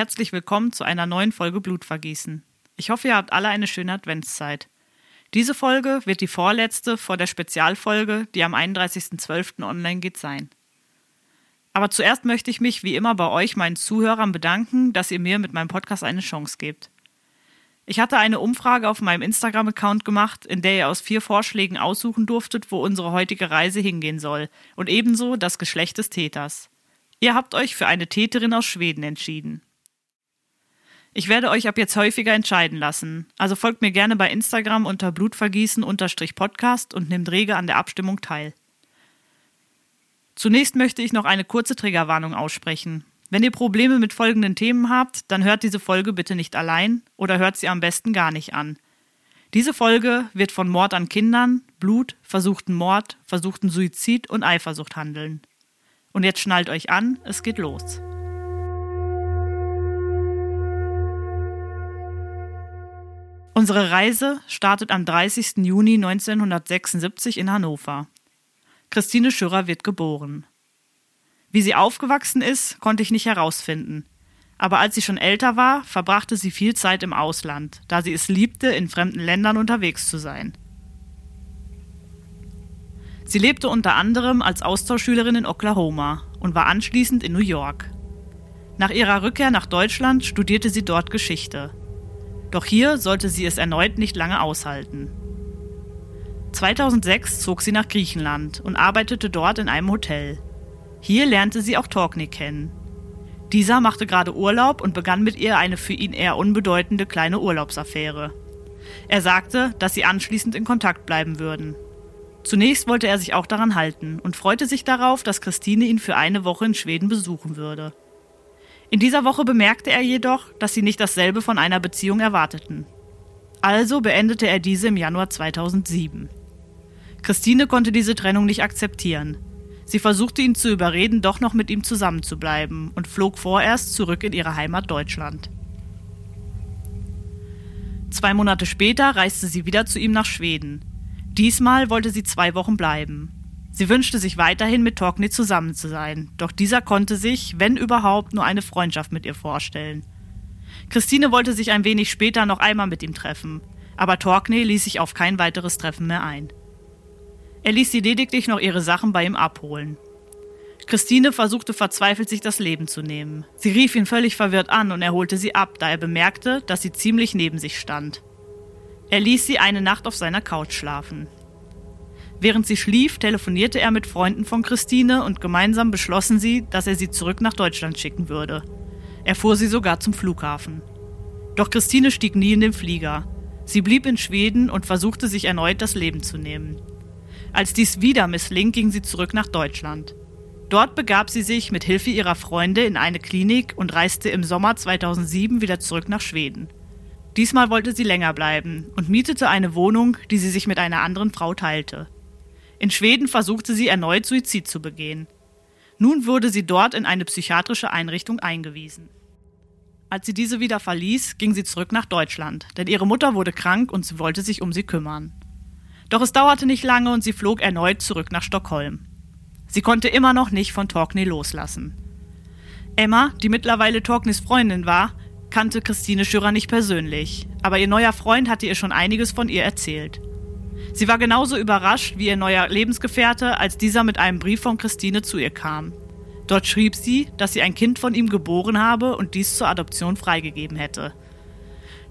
Herzlich willkommen zu einer neuen Folge Blutvergießen. Ich hoffe, ihr habt alle eine schöne Adventszeit. Diese Folge wird die vorletzte vor der Spezialfolge, die am 31.12. online geht, sein. Aber zuerst möchte ich mich wie immer bei euch, meinen Zuhörern, bedanken, dass ihr mir mit meinem Podcast eine Chance gebt. Ich hatte eine Umfrage auf meinem Instagram-Account gemacht, in der ihr aus vier Vorschlägen aussuchen durftet, wo unsere heutige Reise hingehen soll, und ebenso das Geschlecht des Täters. Ihr habt euch für eine Täterin aus Schweden entschieden. Ich werde euch ab jetzt häufiger entscheiden lassen, also folgt mir gerne bei Instagram unter blutvergießen-podcast und nehmt rege an der Abstimmung teil. Zunächst möchte ich noch eine kurze Triggerwarnung aussprechen. Wenn ihr Probleme mit folgenden Themen habt, dann hört diese Folge bitte nicht allein oder hört sie am besten gar nicht an. Diese Folge wird von Mord an Kindern, Blut, versuchten Mord, versuchten Suizid und Eifersucht handeln. Und jetzt schnallt euch an, es geht los. Unsere Reise startet am 30. Juni 1976 in Hannover. Christine Schürrer wird geboren. Wie sie aufgewachsen ist, konnte ich nicht herausfinden. Aber als sie schon älter war, verbrachte sie viel Zeit im Ausland, da sie es liebte, in fremden Ländern unterwegs zu sein. Sie lebte unter anderem als Austauschschülerin in Oklahoma und war anschließend in New York. Nach ihrer Rückkehr nach Deutschland studierte sie dort Geschichte. Doch hier sollte sie es erneut nicht lange aushalten. 2006 zog sie nach Griechenland und arbeitete dort in einem Hotel. Hier lernte sie auch Torkney kennen. Dieser machte gerade Urlaub und begann mit ihr eine für ihn eher unbedeutende kleine Urlaubsaffäre. Er sagte, dass sie anschließend in Kontakt bleiben würden. Zunächst wollte er sich auch daran halten und freute sich darauf, dass Christine ihn für eine Woche in Schweden besuchen würde. In dieser Woche bemerkte er jedoch, dass sie nicht dasselbe von einer Beziehung erwarteten. Also beendete er diese im Januar 2007. Christine konnte diese Trennung nicht akzeptieren. Sie versuchte ihn zu überreden, doch noch mit ihm zusammenzubleiben und flog vorerst zurück in ihre Heimat Deutschland. Zwei Monate später reiste sie wieder zu ihm nach Schweden. Diesmal wollte sie zwei Wochen bleiben. Sie wünschte sich weiterhin mit Torkney zusammen zu sein, doch dieser konnte sich, wenn überhaupt, nur eine Freundschaft mit ihr vorstellen. Christine wollte sich ein wenig später noch einmal mit ihm treffen, aber Torkney ließ sich auf kein weiteres Treffen mehr ein. Er ließ sie lediglich noch ihre Sachen bei ihm abholen. Christine versuchte verzweifelt, sich das Leben zu nehmen. Sie rief ihn völlig verwirrt an und er holte sie ab, da er bemerkte, dass sie ziemlich neben sich stand. Er ließ sie eine Nacht auf seiner Couch schlafen. Während sie schlief, telefonierte er mit Freunden von Christine und gemeinsam beschlossen sie, dass er sie zurück nach Deutschland schicken würde. Er fuhr sie sogar zum Flughafen. Doch Christine stieg nie in den Flieger. Sie blieb in Schweden und versuchte sich erneut das Leben zu nehmen. Als dies wieder missling, ging sie zurück nach Deutschland. Dort begab sie sich mit Hilfe ihrer Freunde in eine Klinik und reiste im Sommer 2007 wieder zurück nach Schweden. Diesmal wollte sie länger bleiben und mietete eine Wohnung, die sie sich mit einer anderen Frau teilte. In Schweden versuchte sie erneut Suizid zu begehen. Nun wurde sie dort in eine psychiatrische Einrichtung eingewiesen. Als sie diese wieder verließ, ging sie zurück nach Deutschland, denn ihre Mutter wurde krank und sie wollte sich um sie kümmern. Doch es dauerte nicht lange und sie flog erneut zurück nach Stockholm. Sie konnte immer noch nicht von Torkney loslassen. Emma, die mittlerweile Torkneys Freundin war, kannte Christine Schürer nicht persönlich, aber ihr neuer Freund hatte ihr schon einiges von ihr erzählt. Sie war genauso überrascht wie ihr neuer Lebensgefährte, als dieser mit einem Brief von Christine zu ihr kam. Dort schrieb sie, dass sie ein Kind von ihm geboren habe und dies zur Adoption freigegeben hätte.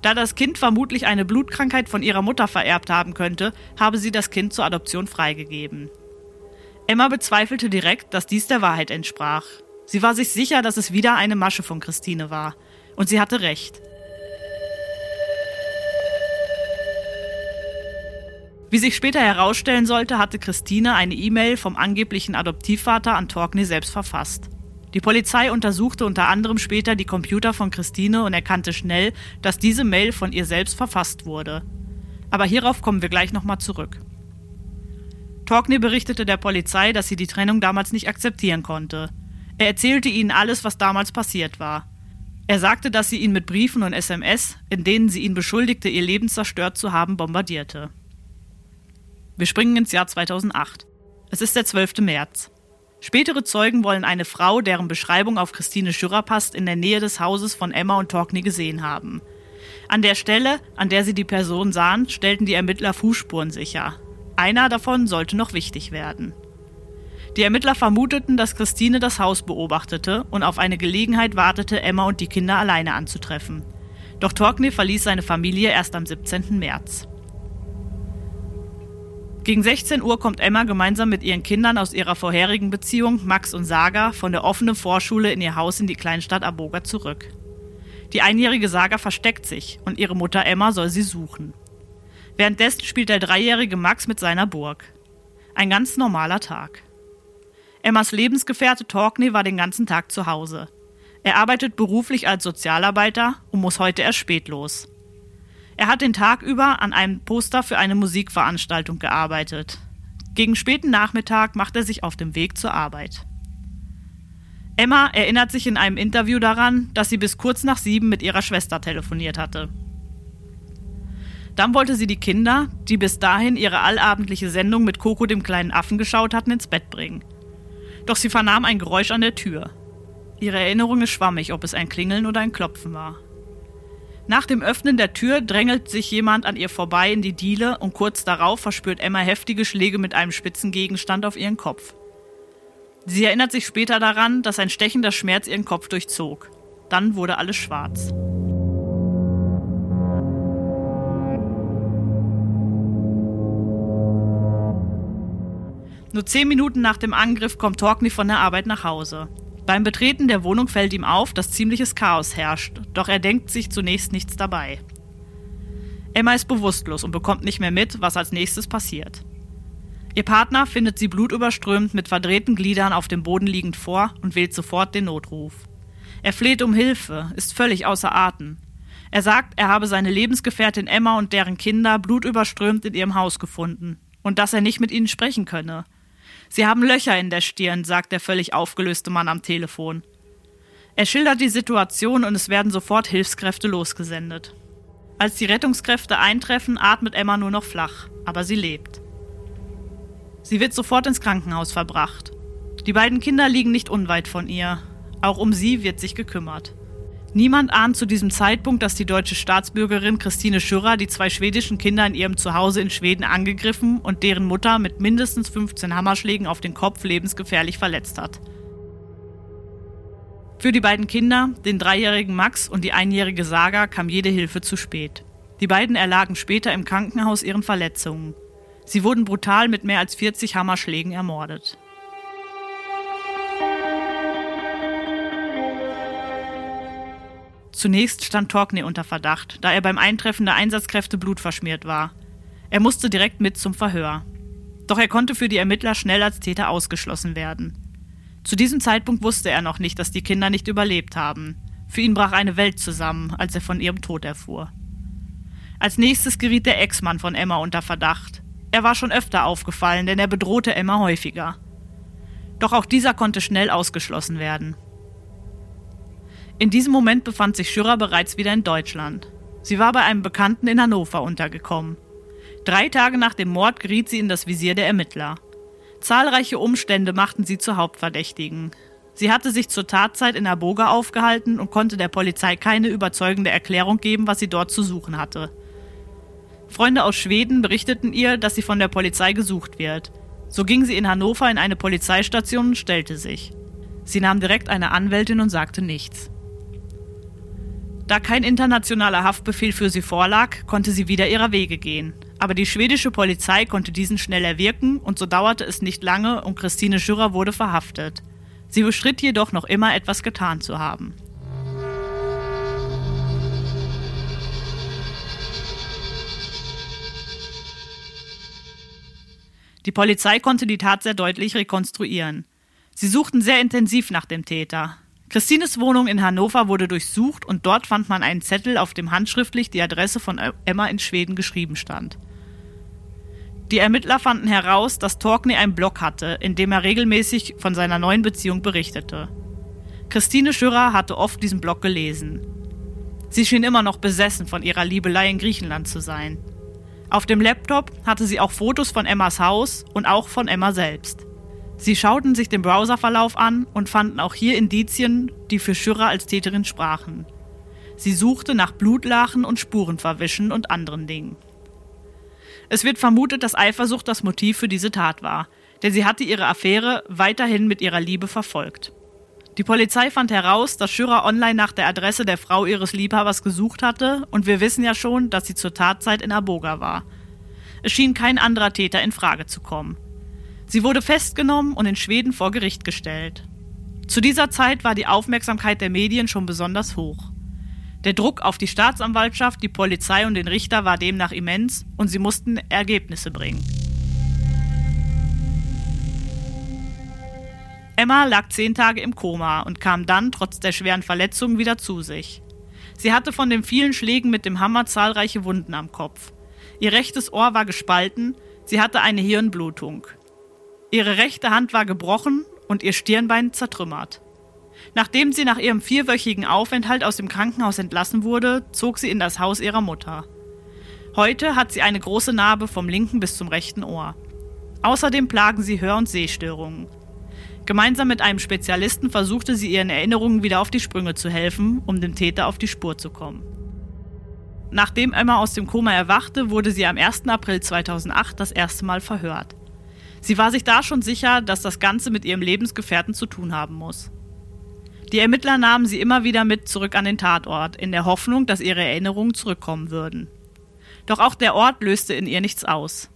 Da das Kind vermutlich eine Blutkrankheit von ihrer Mutter vererbt haben könnte, habe sie das Kind zur Adoption freigegeben. Emma bezweifelte direkt, dass dies der Wahrheit entsprach. Sie war sich sicher, dass es wieder eine Masche von Christine war. Und sie hatte recht. Wie sich später herausstellen sollte, hatte Christine eine E-Mail vom angeblichen Adoptivvater an Torkney selbst verfasst. Die Polizei untersuchte unter anderem später die Computer von Christine und erkannte schnell, dass diese Mail von ihr selbst verfasst wurde. Aber hierauf kommen wir gleich nochmal zurück. Torkney berichtete der Polizei, dass sie die Trennung damals nicht akzeptieren konnte. Er erzählte ihnen alles, was damals passiert war. Er sagte, dass sie ihn mit Briefen und SMS, in denen sie ihn beschuldigte, ihr Leben zerstört zu haben, bombardierte. Wir springen ins Jahr 2008. Es ist der 12. März. Spätere Zeugen wollen eine Frau, deren Beschreibung auf Christine Schürrer passt, in der Nähe des Hauses von Emma und Torkney gesehen haben. An der Stelle, an der sie die Person sahen, stellten die Ermittler Fußspuren sicher. Einer davon sollte noch wichtig werden. Die Ermittler vermuteten, dass Christine das Haus beobachtete und auf eine Gelegenheit wartete, Emma und die Kinder alleine anzutreffen. Doch Torkney verließ seine Familie erst am 17. März. Gegen 16 Uhr kommt Emma gemeinsam mit ihren Kindern aus ihrer vorherigen Beziehung, Max und Saga, von der offenen Vorschule in ihr Haus in die Kleinstadt Aboga zurück. Die einjährige Saga versteckt sich und ihre Mutter Emma soll sie suchen. Währenddessen spielt der dreijährige Max mit seiner Burg. Ein ganz normaler Tag. Emmas Lebensgefährte Torkney war den ganzen Tag zu Hause. Er arbeitet beruflich als Sozialarbeiter und muss heute erst spät los. Er hat den Tag über an einem Poster für eine Musikveranstaltung gearbeitet. Gegen späten Nachmittag macht er sich auf dem Weg zur Arbeit. Emma erinnert sich in einem Interview daran, dass sie bis kurz nach sieben mit ihrer Schwester telefoniert hatte. Dann wollte sie die Kinder, die bis dahin ihre allabendliche Sendung mit Coco dem kleinen Affen geschaut hatten, ins Bett bringen. Doch sie vernahm ein Geräusch an der Tür. Ihre Erinnerung ist schwammig, ob es ein Klingeln oder ein Klopfen war. Nach dem Öffnen der Tür drängelt sich jemand an ihr vorbei in die Diele und kurz darauf verspürt Emma heftige Schläge mit einem spitzen Gegenstand auf ihren Kopf. Sie erinnert sich später daran, dass ein stechender Schmerz ihren Kopf durchzog. Dann wurde alles schwarz. Nur zehn Minuten nach dem Angriff kommt Torkney von der Arbeit nach Hause. Beim Betreten der Wohnung fällt ihm auf, dass ziemliches Chaos herrscht, doch er denkt sich zunächst nichts dabei. Emma ist bewusstlos und bekommt nicht mehr mit, was als nächstes passiert. Ihr Partner findet sie blutüberströmt mit verdrehten Gliedern auf dem Boden liegend vor und wählt sofort den Notruf. Er fleht um Hilfe, ist völlig außer Atem. Er sagt, er habe seine Lebensgefährtin Emma und deren Kinder blutüberströmt in ihrem Haus gefunden und dass er nicht mit ihnen sprechen könne. Sie haben Löcher in der Stirn, sagt der völlig aufgelöste Mann am Telefon. Er schildert die Situation und es werden sofort Hilfskräfte losgesendet. Als die Rettungskräfte eintreffen, atmet Emma nur noch flach, aber sie lebt. Sie wird sofort ins Krankenhaus verbracht. Die beiden Kinder liegen nicht unweit von ihr. Auch um sie wird sich gekümmert. Niemand ahnt zu diesem Zeitpunkt, dass die deutsche Staatsbürgerin Christine Schürrer die zwei schwedischen Kinder in ihrem Zuhause in Schweden angegriffen und deren Mutter mit mindestens 15 Hammerschlägen auf den Kopf lebensgefährlich verletzt hat. Für die beiden Kinder, den dreijährigen Max und die einjährige Saga, kam jede Hilfe zu spät. Die beiden erlagen später im Krankenhaus ihren Verletzungen. Sie wurden brutal mit mehr als 40 Hammerschlägen ermordet. Zunächst stand Torkney unter Verdacht, da er beim Eintreffen der Einsatzkräfte blutverschmiert war. Er musste direkt mit zum Verhör. Doch er konnte für die Ermittler schnell als Täter ausgeschlossen werden. Zu diesem Zeitpunkt wusste er noch nicht, dass die Kinder nicht überlebt haben. Für ihn brach eine Welt zusammen, als er von ihrem Tod erfuhr. Als nächstes geriet der Ex-Mann von Emma unter Verdacht. Er war schon öfter aufgefallen, denn er bedrohte Emma häufiger. Doch auch dieser konnte schnell ausgeschlossen werden. In diesem Moment befand sich Schürrer bereits wieder in Deutschland. Sie war bei einem Bekannten in Hannover untergekommen. Drei Tage nach dem Mord geriet sie in das Visier der Ermittler. Zahlreiche Umstände machten sie zur Hauptverdächtigen. Sie hatte sich zur Tatzeit in Aboga aufgehalten und konnte der Polizei keine überzeugende Erklärung geben, was sie dort zu suchen hatte. Freunde aus Schweden berichteten ihr, dass sie von der Polizei gesucht wird. So ging sie in Hannover in eine Polizeistation und stellte sich. Sie nahm direkt eine Anwältin und sagte nichts. Da kein internationaler Haftbefehl für sie vorlag, konnte sie wieder ihrer Wege gehen. Aber die schwedische Polizei konnte diesen schnell erwirken und so dauerte es nicht lange und Christine Schürrer wurde verhaftet. Sie bestritt jedoch noch immer etwas getan zu haben. Die Polizei konnte die Tat sehr deutlich rekonstruieren. Sie suchten sehr intensiv nach dem Täter. Christines Wohnung in Hannover wurde durchsucht und dort fand man einen Zettel, auf dem handschriftlich die Adresse von Emma in Schweden geschrieben stand. Die Ermittler fanden heraus, dass Torkney einen Blog hatte, in dem er regelmäßig von seiner neuen Beziehung berichtete. Christine Schürrer hatte oft diesen Blog gelesen. Sie schien immer noch besessen von ihrer Liebelei in Griechenland zu sein. Auf dem Laptop hatte sie auch Fotos von Emmas Haus und auch von Emma selbst. Sie schauten sich den Browserverlauf an und fanden auch hier Indizien, die für Schürrer als Täterin sprachen. Sie suchte nach Blutlachen und Spurenverwischen und anderen Dingen. Es wird vermutet, dass Eifersucht das Motiv für diese Tat war, denn sie hatte ihre Affäre weiterhin mit ihrer Liebe verfolgt. Die Polizei fand heraus, dass Schürer online nach der Adresse der Frau ihres Liebhabers gesucht hatte und wir wissen ja schon, dass sie zur Tatzeit in Aboga war. Es schien kein anderer Täter in Frage zu kommen. Sie wurde festgenommen und in Schweden vor Gericht gestellt. Zu dieser Zeit war die Aufmerksamkeit der Medien schon besonders hoch. Der Druck auf die Staatsanwaltschaft, die Polizei und den Richter war demnach immens und sie mussten Ergebnisse bringen. Emma lag zehn Tage im Koma und kam dann trotz der schweren Verletzungen wieder zu sich. Sie hatte von den vielen Schlägen mit dem Hammer zahlreiche Wunden am Kopf. Ihr rechtes Ohr war gespalten, sie hatte eine Hirnblutung. Ihre rechte Hand war gebrochen und ihr Stirnbein zertrümmert. Nachdem sie nach ihrem vierwöchigen Aufenthalt aus dem Krankenhaus entlassen wurde, zog sie in das Haus ihrer Mutter. Heute hat sie eine große Narbe vom linken bis zum rechten Ohr. Außerdem plagen sie Hör- und Sehstörungen. Gemeinsam mit einem Spezialisten versuchte sie ihren Erinnerungen wieder auf die Sprünge zu helfen, um dem Täter auf die Spur zu kommen. Nachdem Emma aus dem Koma erwachte, wurde sie am 1. April 2008 das erste Mal verhört. Sie war sich da schon sicher, dass das Ganze mit ihrem Lebensgefährten zu tun haben muss. Die Ermittler nahmen sie immer wieder mit zurück an den Tatort, in der Hoffnung, dass ihre Erinnerungen zurückkommen würden. Doch auch der Ort löste in ihr nichts aus.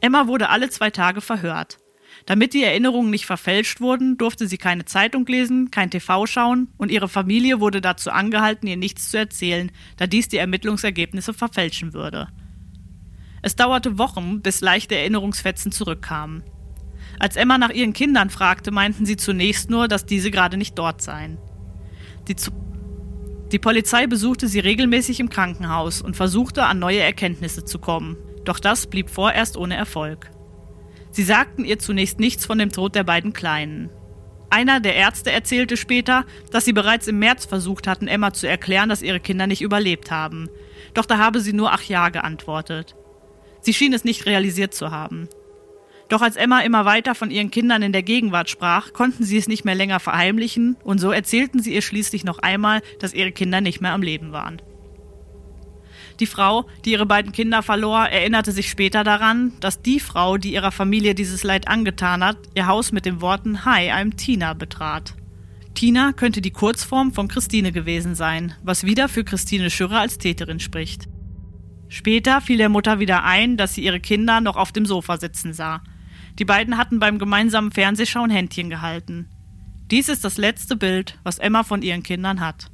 Emma wurde alle zwei Tage verhört. Damit die Erinnerungen nicht verfälscht wurden, durfte sie keine Zeitung lesen, kein TV schauen und ihre Familie wurde dazu angehalten, ihr nichts zu erzählen, da dies die Ermittlungsergebnisse verfälschen würde. Es dauerte Wochen, bis leichte Erinnerungsfetzen zurückkamen. Als Emma nach ihren Kindern fragte, meinten sie zunächst nur, dass diese gerade nicht dort seien. Die, die Polizei besuchte sie regelmäßig im Krankenhaus und versuchte, an neue Erkenntnisse zu kommen. Doch das blieb vorerst ohne Erfolg. Sie sagten ihr zunächst nichts von dem Tod der beiden Kleinen. Einer der Ärzte erzählte später, dass sie bereits im März versucht hatten, Emma zu erklären, dass ihre Kinder nicht überlebt haben. Doch da habe sie nur Ach ja geantwortet. Sie schien es nicht realisiert zu haben. Doch als Emma immer weiter von ihren Kindern in der Gegenwart sprach, konnten sie es nicht mehr länger verheimlichen und so erzählten sie ihr schließlich noch einmal, dass ihre Kinder nicht mehr am Leben waren. Die Frau, die ihre beiden Kinder verlor, erinnerte sich später daran, dass die Frau, die ihrer Familie dieses Leid angetan hat, ihr Haus mit den Worten Hi, I'm Tina betrat. Tina könnte die Kurzform von Christine gewesen sein, was wieder für Christine Schürrer als Täterin spricht. Später fiel der Mutter wieder ein, dass sie ihre Kinder noch auf dem Sofa sitzen sah. Die beiden hatten beim gemeinsamen Fernsehschauen Händchen gehalten. Dies ist das letzte Bild, was Emma von ihren Kindern hat.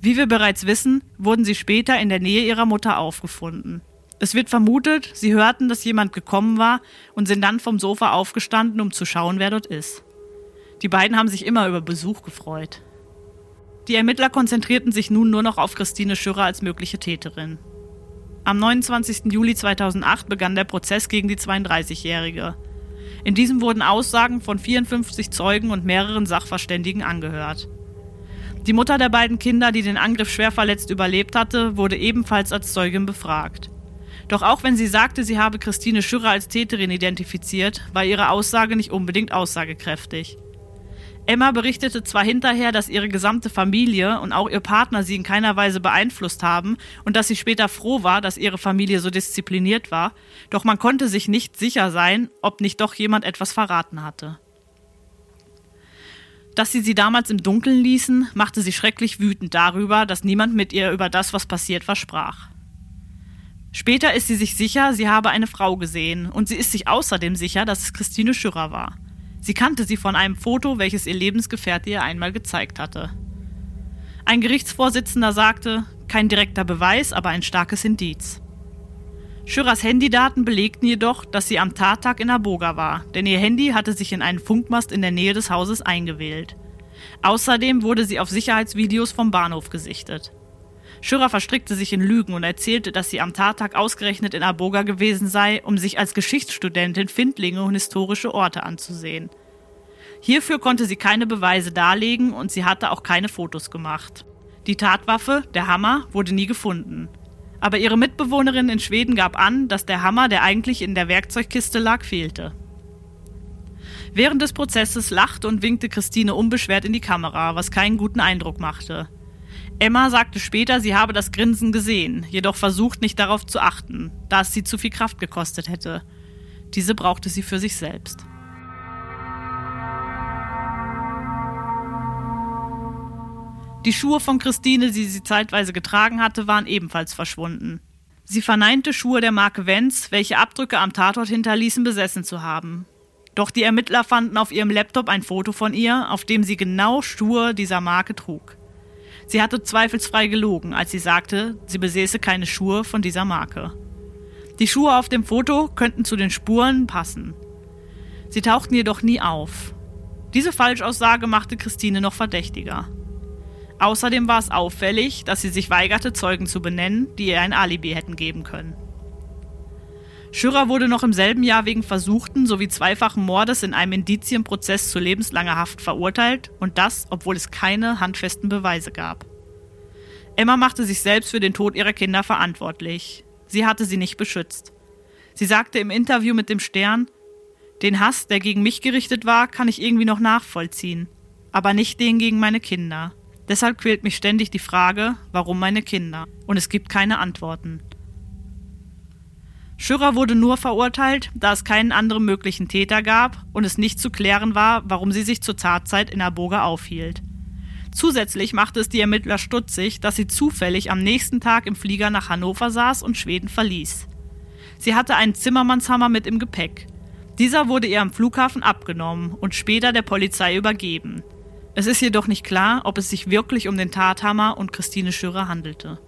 Wie wir bereits wissen, wurden sie später in der Nähe ihrer Mutter aufgefunden. Es wird vermutet, sie hörten, dass jemand gekommen war und sind dann vom Sofa aufgestanden, um zu schauen, wer dort ist. Die beiden haben sich immer über Besuch gefreut. Die Ermittler konzentrierten sich nun nur noch auf Christine Schürrer als mögliche Täterin. Am 29. Juli 2008 begann der Prozess gegen die 32-Jährige. In diesem wurden Aussagen von 54 Zeugen und mehreren Sachverständigen angehört. Die Mutter der beiden Kinder, die den Angriff schwer verletzt überlebt hatte, wurde ebenfalls als Zeugin befragt. Doch auch wenn sie sagte, sie habe Christine Schürrer als Täterin identifiziert, war ihre Aussage nicht unbedingt aussagekräftig. Emma berichtete zwar hinterher, dass ihre gesamte Familie und auch ihr Partner sie in keiner Weise beeinflusst haben und dass sie später froh war, dass ihre Familie so diszipliniert war, doch man konnte sich nicht sicher sein, ob nicht doch jemand etwas verraten hatte. Dass sie sie damals im Dunkeln ließen, machte sie schrecklich wütend darüber, dass niemand mit ihr über das, was passiert war, sprach. Später ist sie sich sicher, sie habe eine Frau gesehen und sie ist sich außerdem sicher, dass es Christine Schürrer war. Sie kannte sie von einem Foto, welches ihr Lebensgefährte ihr einmal gezeigt hatte. Ein Gerichtsvorsitzender sagte, kein direkter Beweis, aber ein starkes Indiz. Schürers Handydaten belegten jedoch, dass sie am Tattag in Aboga war, denn ihr Handy hatte sich in einen Funkmast in der Nähe des Hauses eingewählt. Außerdem wurde sie auf Sicherheitsvideos vom Bahnhof gesichtet. Schürer verstrickte sich in Lügen und erzählte, dass sie am Tattag ausgerechnet in Aboga gewesen sei, um sich als Geschichtsstudentin Findlinge und historische Orte anzusehen. Hierfür konnte sie keine Beweise darlegen und sie hatte auch keine Fotos gemacht. Die Tatwaffe, der Hammer, wurde nie gefunden. Aber ihre Mitbewohnerin in Schweden gab an, dass der Hammer, der eigentlich in der Werkzeugkiste lag, fehlte. Während des Prozesses lachte und winkte Christine unbeschwert in die Kamera, was keinen guten Eindruck machte. Emma sagte später, sie habe das Grinsen gesehen, jedoch versucht nicht darauf zu achten, da es sie zu viel Kraft gekostet hätte. Diese brauchte sie für sich selbst. Die Schuhe von Christine, die sie zeitweise getragen hatte, waren ebenfalls verschwunden. Sie verneinte Schuhe der Marke Vents, welche Abdrücke am Tatort hinterließen, besessen zu haben. Doch die Ermittler fanden auf ihrem Laptop ein Foto von ihr, auf dem sie genau Schuhe dieser Marke trug. Sie hatte zweifelsfrei gelogen, als sie sagte, sie besäße keine Schuhe von dieser Marke. Die Schuhe auf dem Foto könnten zu den Spuren passen. Sie tauchten jedoch nie auf. Diese Falschaussage machte Christine noch verdächtiger. Außerdem war es auffällig, dass sie sich weigerte, Zeugen zu benennen, die ihr ein Alibi hätten geben können. Schürer wurde noch im selben Jahr wegen versuchten sowie zweifachen Mordes in einem Indizienprozess zu lebenslanger Haft verurteilt und das, obwohl es keine handfesten Beweise gab. Emma machte sich selbst für den Tod ihrer Kinder verantwortlich. Sie hatte sie nicht beschützt. Sie sagte im Interview mit dem Stern, den Hass, der gegen mich gerichtet war, kann ich irgendwie noch nachvollziehen, aber nicht den gegen meine Kinder. Deshalb quält mich ständig die Frage, warum meine Kinder? Und es gibt keine Antworten. Schürer wurde nur verurteilt, da es keinen anderen möglichen Täter gab und es nicht zu klären war, warum sie sich zur Tatzeit in Aboga aufhielt. Zusätzlich machte es die Ermittler stutzig, dass sie zufällig am nächsten Tag im Flieger nach Hannover saß und Schweden verließ. Sie hatte einen Zimmermannshammer mit im Gepäck. Dieser wurde ihr am Flughafen abgenommen und später der Polizei übergeben. Es ist jedoch nicht klar, ob es sich wirklich um den Tathammer und Christine Schürer handelte.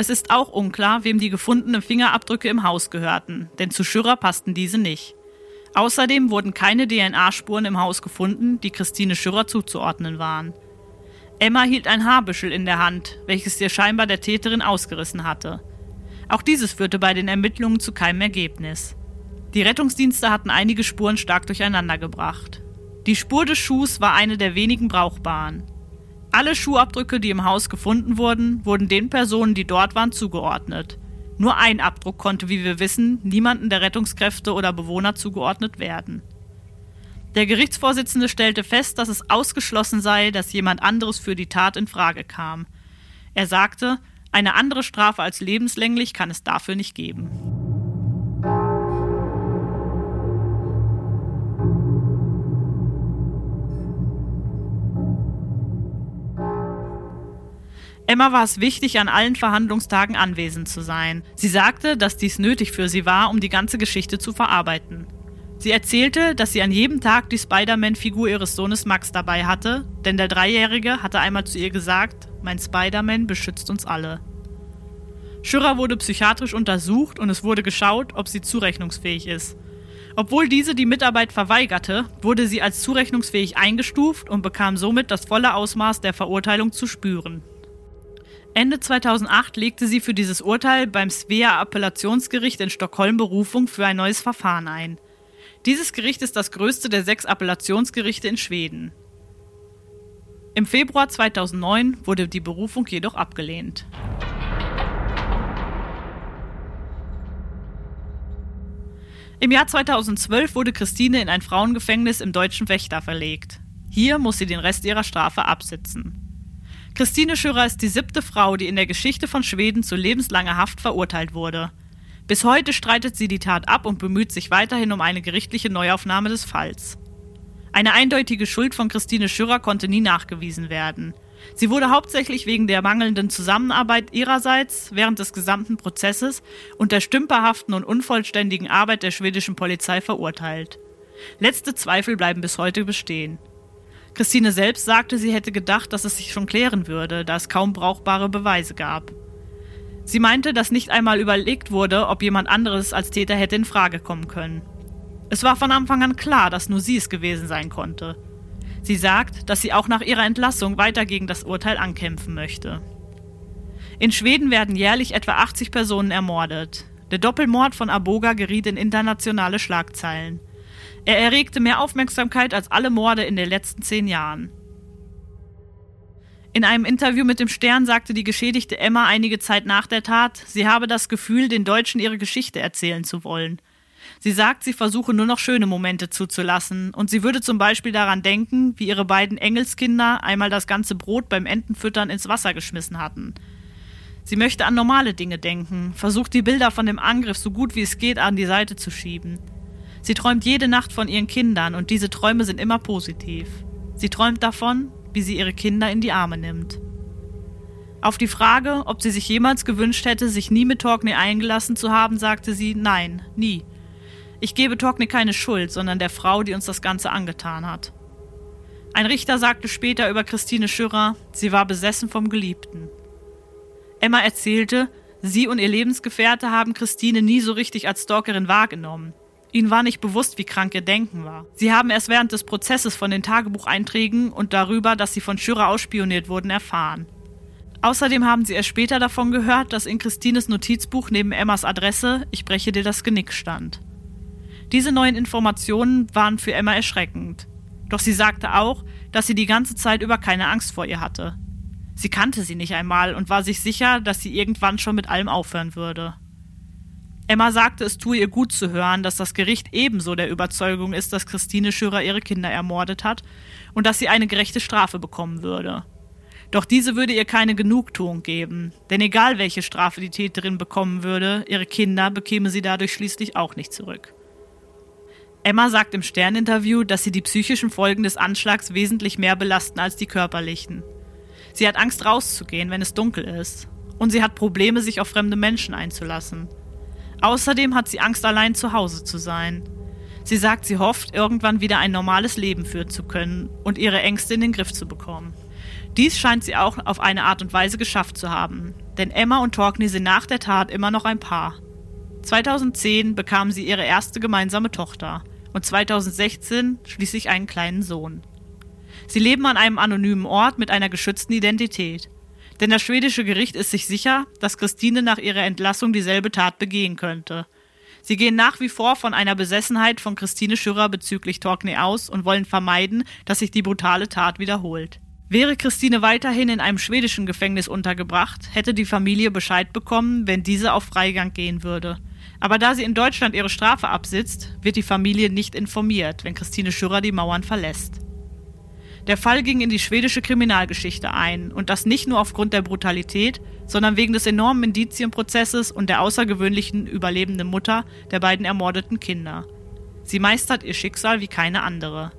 Es ist auch unklar, wem die gefundenen Fingerabdrücke im Haus gehörten, denn zu Schürer passten diese nicht. Außerdem wurden keine DNA-Spuren im Haus gefunden, die Christine Schürer zuzuordnen waren. Emma hielt ein Haarbüschel in der Hand, welches ihr scheinbar der Täterin ausgerissen hatte. Auch dieses führte bei den Ermittlungen zu keinem Ergebnis. Die Rettungsdienste hatten einige Spuren stark durcheinander gebracht. Die Spur des Schuhs war eine der wenigen brauchbaren. Alle Schuhabdrücke, die im Haus gefunden wurden, wurden den Personen, die dort waren, zugeordnet. Nur ein Abdruck konnte, wie wir wissen, niemanden der Rettungskräfte oder Bewohner zugeordnet werden. Der Gerichtsvorsitzende stellte fest, dass es ausgeschlossen sei, dass jemand anderes für die Tat in Frage kam. Er sagte, eine andere Strafe als lebenslänglich kann es dafür nicht geben. Emma war es wichtig, an allen Verhandlungstagen anwesend zu sein. Sie sagte, dass dies nötig für sie war, um die ganze Geschichte zu verarbeiten. Sie erzählte, dass sie an jedem Tag die Spider-Man-Figur ihres Sohnes Max dabei hatte, denn der Dreijährige hatte einmal zu ihr gesagt, mein Spider-Man beschützt uns alle. Schürer wurde psychiatrisch untersucht und es wurde geschaut, ob sie zurechnungsfähig ist. Obwohl diese die Mitarbeit verweigerte, wurde sie als zurechnungsfähig eingestuft und bekam somit das volle Ausmaß der Verurteilung zu spüren. Ende 2008 legte sie für dieses Urteil beim Svea Appellationsgericht in Stockholm Berufung für ein neues Verfahren ein. Dieses Gericht ist das größte der sechs Appellationsgerichte in Schweden. Im Februar 2009 wurde die Berufung jedoch abgelehnt. Im Jahr 2012 wurde Christine in ein Frauengefängnis im deutschen Wächter verlegt. Hier muss sie den Rest ihrer Strafe absitzen. Christine Schürer ist die siebte Frau, die in der Geschichte von Schweden zu lebenslanger Haft verurteilt wurde. Bis heute streitet sie die Tat ab und bemüht sich weiterhin um eine gerichtliche Neuaufnahme des Falls. Eine eindeutige Schuld von Christine Schürer konnte nie nachgewiesen werden. Sie wurde hauptsächlich wegen der mangelnden Zusammenarbeit ihrerseits während des gesamten Prozesses und der stümperhaften und unvollständigen Arbeit der schwedischen Polizei verurteilt. Letzte Zweifel bleiben bis heute bestehen. Christine selbst sagte, sie hätte gedacht, dass es sich schon klären würde, da es kaum brauchbare Beweise gab. Sie meinte, dass nicht einmal überlegt wurde, ob jemand anderes als Täter hätte in Frage kommen können. Es war von Anfang an klar, dass nur sie es gewesen sein konnte. Sie sagt, dass sie auch nach ihrer Entlassung weiter gegen das Urteil ankämpfen möchte. In Schweden werden jährlich etwa 80 Personen ermordet. Der Doppelmord von Aboga geriet in internationale Schlagzeilen. Er erregte mehr Aufmerksamkeit als alle Morde in den letzten zehn Jahren. In einem Interview mit dem Stern sagte die geschädigte Emma einige Zeit nach der Tat, sie habe das Gefühl, den Deutschen ihre Geschichte erzählen zu wollen. Sie sagt, sie versuche nur noch schöne Momente zuzulassen und sie würde zum Beispiel daran denken, wie ihre beiden Engelskinder einmal das ganze Brot beim Entenfüttern ins Wasser geschmissen hatten. Sie möchte an normale Dinge denken, versucht die Bilder von dem Angriff so gut wie es geht an die Seite zu schieben. Sie träumt jede Nacht von ihren Kindern und diese Träume sind immer positiv. Sie träumt davon, wie sie ihre Kinder in die Arme nimmt. Auf die Frage, ob sie sich jemals gewünscht hätte, sich nie mit Torkney eingelassen zu haben, sagte sie Nein, nie. Ich gebe Torkney keine Schuld, sondern der Frau, die uns das Ganze angetan hat. Ein Richter sagte später über Christine Schürrer, sie war besessen vom Geliebten. Emma erzählte, sie und ihr Lebensgefährte haben Christine nie so richtig als Stalkerin wahrgenommen. Ihnen war nicht bewusst, wie krank ihr Denken war. Sie haben erst während des Prozesses von den Tagebucheinträgen und darüber, dass sie von Schürer ausspioniert wurden, erfahren. Außerdem haben sie erst später davon gehört, dass in Christines Notizbuch neben Emmas Adresse Ich breche dir das Genick stand. Diese neuen Informationen waren für Emma erschreckend. Doch sie sagte auch, dass sie die ganze Zeit über keine Angst vor ihr hatte. Sie kannte sie nicht einmal und war sich sicher, dass sie irgendwann schon mit allem aufhören würde. Emma sagte, es tue ihr gut zu hören, dass das Gericht ebenso der Überzeugung ist, dass Christine Schürer ihre Kinder ermordet hat und dass sie eine gerechte Strafe bekommen würde. Doch diese würde ihr keine Genugtuung geben, denn egal welche Strafe die Täterin bekommen würde, ihre Kinder bekäme sie dadurch schließlich auch nicht zurück. Emma sagt im Sterninterview, dass sie die psychischen Folgen des Anschlags wesentlich mehr belasten als die körperlichen. Sie hat Angst rauszugehen, wenn es dunkel ist. Und sie hat Probleme, sich auf fremde Menschen einzulassen. Außerdem hat sie Angst, allein zu Hause zu sein. Sie sagt, sie hofft, irgendwann wieder ein normales Leben führen zu können und ihre Ängste in den Griff zu bekommen. Dies scheint sie auch auf eine Art und Weise geschafft zu haben, denn Emma und Torkney sind nach der Tat immer noch ein Paar. 2010 bekamen sie ihre erste gemeinsame Tochter und 2016 schließlich einen kleinen Sohn. Sie leben an einem anonymen Ort mit einer geschützten Identität. Denn das schwedische Gericht ist sich sicher, dass Christine nach ihrer Entlassung dieselbe Tat begehen könnte. Sie gehen nach wie vor von einer Besessenheit von Christine Schürrer bezüglich Torkney aus und wollen vermeiden, dass sich die brutale Tat wiederholt. Wäre Christine weiterhin in einem schwedischen Gefängnis untergebracht, hätte die Familie Bescheid bekommen, wenn diese auf Freigang gehen würde. Aber da sie in Deutschland ihre Strafe absitzt, wird die Familie nicht informiert, wenn Christine Schürrer die Mauern verlässt. Der Fall ging in die schwedische Kriminalgeschichte ein und das nicht nur aufgrund der Brutalität, sondern wegen des enormen Indizienprozesses und der außergewöhnlichen überlebenden Mutter der beiden ermordeten Kinder. Sie meistert ihr Schicksal wie keine andere.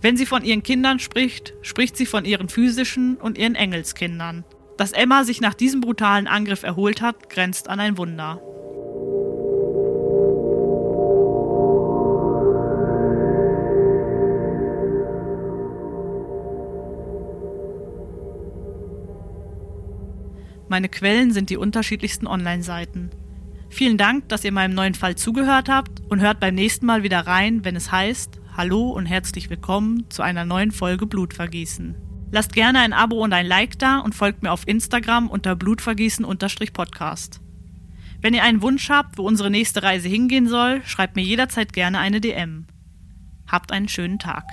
Wenn sie von ihren Kindern spricht, spricht sie von ihren physischen und ihren Engelskindern. Dass Emma sich nach diesem brutalen Angriff erholt hat, grenzt an ein Wunder. Meine Quellen sind die unterschiedlichsten Online-Seiten. Vielen Dank, dass ihr meinem neuen Fall zugehört habt und hört beim nächsten Mal wieder rein, wenn es heißt Hallo und herzlich willkommen zu einer neuen Folge Blutvergießen. Lasst gerne ein Abo und ein Like da und folgt mir auf Instagram unter Blutvergießen-Podcast. Wenn ihr einen Wunsch habt, wo unsere nächste Reise hingehen soll, schreibt mir jederzeit gerne eine DM. Habt einen schönen Tag.